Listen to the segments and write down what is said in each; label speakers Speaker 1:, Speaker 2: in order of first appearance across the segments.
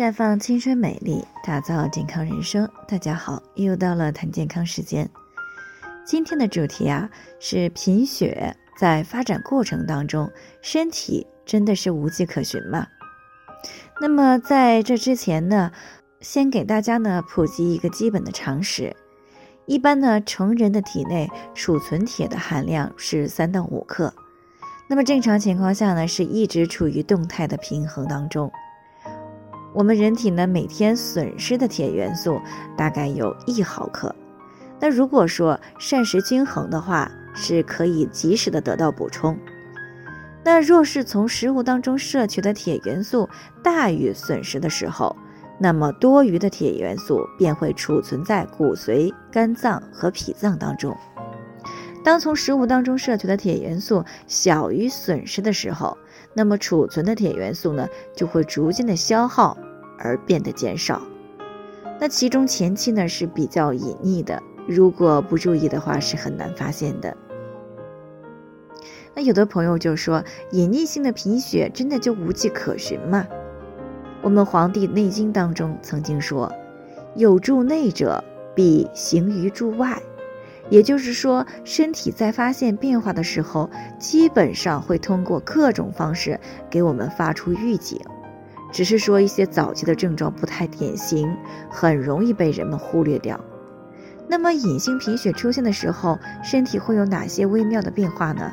Speaker 1: 绽放青春美丽，打造健康人生。大家好，又到了谈健康时间。今天的主题啊是贫血，在发展过程当中，身体真的是无迹可寻吗？那么在这之前呢，先给大家呢普及一个基本的常识。一般呢，成人的体内储存铁的含量是三到五克。那么正常情况下呢，是一直处于动态的平衡当中。我们人体呢，每天损失的铁元素大概有一毫克。那如果说膳食均衡的话，是可以及时的得到补充。那若是从食物当中摄取的铁元素大于损失的时候，那么多余的铁元素便会储存在骨髓、肝脏和脾脏当中。当从食物当中摄取的铁元素小于损失的时候，那么储存的铁元素呢就会逐渐的消耗而变得减少。那其中前期呢是比较隐匿的，如果不注意的话是很难发现的。那有的朋友就说，隐匿性的贫血真的就无迹可寻吗？我们《黄帝内经》当中曾经说：“有助内者，必行于助外。”也就是说，身体在发现变化的时候，基本上会通过各种方式给我们发出预警，只是说一些早期的症状不太典型，很容易被人们忽略掉。那么，隐性贫血出现的时候，身体会有哪些微妙的变化呢？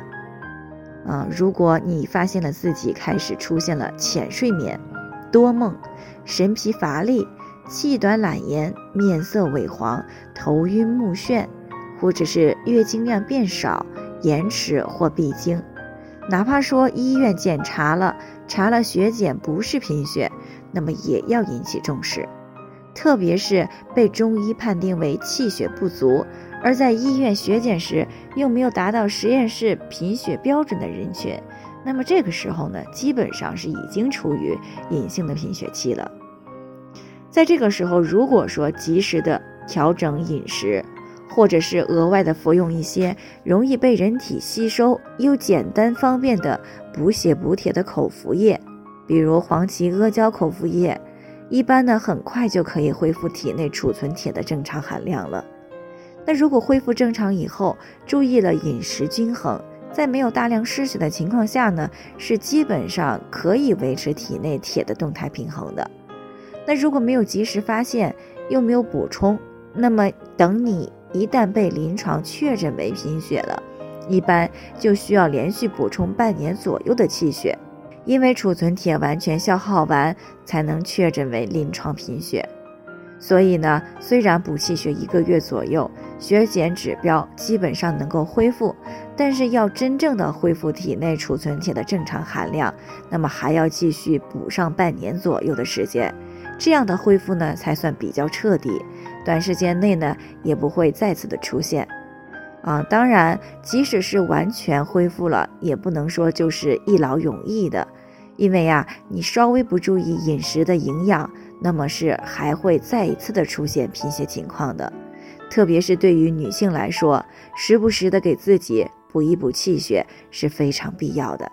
Speaker 1: 啊，如果你发现了自己开始出现了浅睡眠、多梦、神疲乏力、气短懒言、面色萎黄、头晕目眩。或者是月经量变少、延迟或闭经，哪怕说医院检查了，查了血检不是贫血，那么也要引起重视。特别是被中医判定为气血不足，而在医院血检时又没有达到实验室贫血标准的人群，那么这个时候呢，基本上是已经处于隐性的贫血期了。在这个时候，如果说及时的调整饮食，或者是额外的服用一些容易被人体吸收又简单方便的补血补铁的口服液，比如黄芪阿胶口服液，一般呢很快就可以恢复体内储存铁的正常含量了。那如果恢复正常以后，注意了饮食均衡，在没有大量失血的情况下呢，是基本上可以维持体内铁的动态平衡的。那如果没有及时发现，又没有补充，那么等你。一旦被临床确诊为贫血了，一般就需要连续补充半年左右的气血，因为储存铁完全消耗完才能确诊为临床贫血。所以呢，虽然补气血一个月左右，血检指标基本上能够恢复，但是要真正的恢复体内储存铁的正常含量，那么还要继续补上半年左右的时间，这样的恢复呢才算比较彻底。短时间内呢，也不会再次的出现，啊，当然，即使是完全恢复了，也不能说就是一劳永逸的，因为呀，你稍微不注意饮食的营养，那么是还会再一次的出现贫血情况的，特别是对于女性来说，时不时的给自己补一补气血是非常必要的。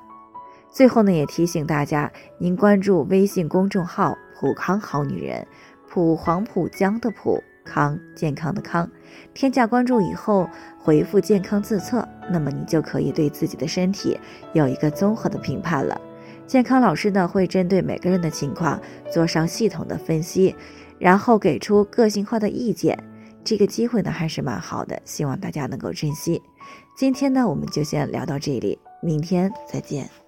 Speaker 1: 最后呢，也提醒大家，您关注微信公众号“普康好女人”，普黄浦江的普。康健康的康，添加关注以后回复健康自测，那么你就可以对自己的身体有一个综合的评判了。健康老师呢会针对每个人的情况做上系统的分析，然后给出个性化的意见。这个机会呢还是蛮好的，希望大家能够珍惜。今天呢我们就先聊到这里，明天再见。